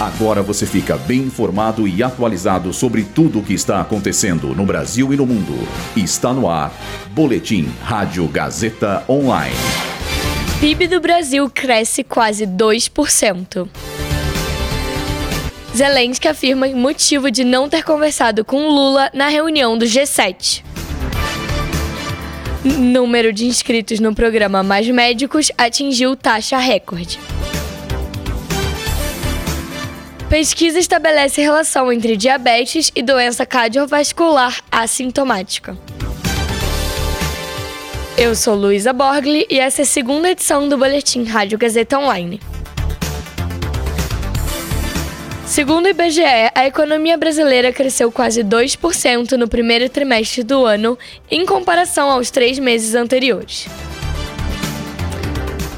Agora você fica bem informado e atualizado sobre tudo o que está acontecendo no Brasil e no mundo. Está no ar. Boletim Rádio Gazeta Online. PIB do Brasil cresce quase 2%. Zelensky afirma motivo de não ter conversado com Lula na reunião do G7. Número de inscritos no programa Mais Médicos atingiu taxa recorde. Pesquisa estabelece relação entre diabetes e doença cardiovascular assintomática. Eu sou Luísa Borgli e essa é a segunda edição do Boletim Rádio Gazeta Online. Segundo o IBGE, a economia brasileira cresceu quase 2% no primeiro trimestre do ano, em comparação aos três meses anteriores.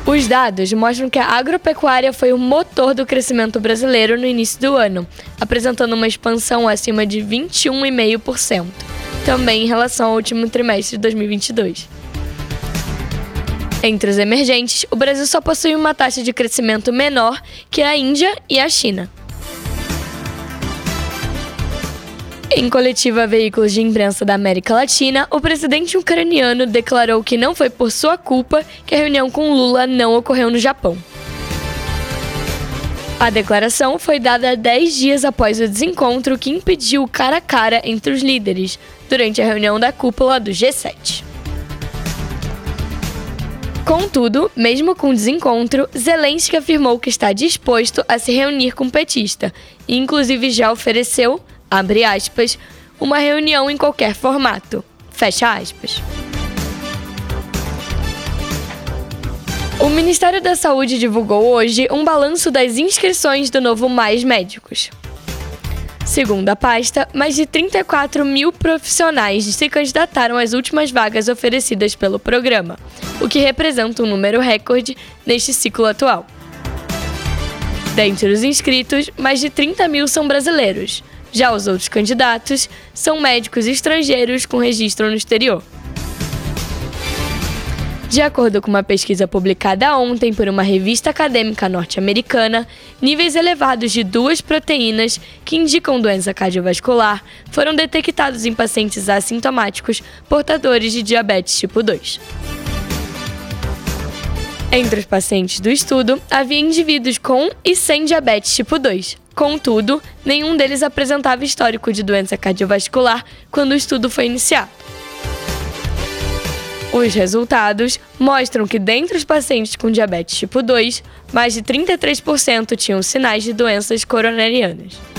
Os dados mostram que a agropecuária foi o motor do crescimento brasileiro no início do ano, apresentando uma expansão acima de 21,5%, também em relação ao último trimestre de 2022. Entre os emergentes, o Brasil só possui uma taxa de crescimento menor que a Índia e a China. Em coletiva a veículos de imprensa da América Latina, o presidente ucraniano declarou que não foi por sua culpa que a reunião com Lula não ocorreu no Japão. A declaração foi dada dez dias após o desencontro que impediu o cara a cara entre os líderes, durante a reunião da cúpula do G7. Contudo, mesmo com o desencontro, Zelensky afirmou que está disposto a se reunir com o petista e, inclusive, já ofereceu, abre aspas, uma reunião em qualquer formato, fecha aspas. O Ministério da Saúde divulgou hoje um balanço das inscrições do novo Mais Médicos. Segundo a pasta, mais de 34 mil profissionais se candidataram às últimas vagas oferecidas pelo programa, o que representa um número recorde neste ciclo atual. Dentre os inscritos, mais de 30 mil são brasileiros, já os outros candidatos são médicos estrangeiros com registro no exterior. De acordo com uma pesquisa publicada ontem por uma revista acadêmica norte-americana, níveis elevados de duas proteínas que indicam doença cardiovascular foram detectados em pacientes assintomáticos portadores de diabetes tipo 2. Entre os pacientes do estudo, havia indivíduos com e sem diabetes tipo 2. Contudo, nenhum deles apresentava histórico de doença cardiovascular quando o estudo foi iniciado. Os resultados mostram que, dentre os pacientes com diabetes tipo 2, mais de 33% tinham sinais de doenças coronarianas.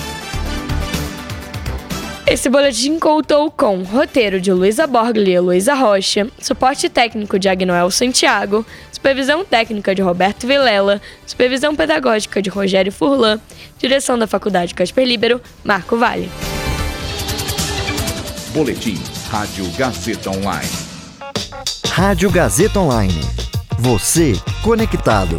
Esse boletim contou com roteiro de Luísa Borgli e Luísa Rocha, suporte técnico de Agnoel Santiago, supervisão técnica de Roberto Vilela, supervisão pedagógica de Rogério Furlan, direção da Faculdade Casper Libero, Marco Vale. Boletim Rádio Gazeta Online. Rádio Gazeta Online. Você conectado.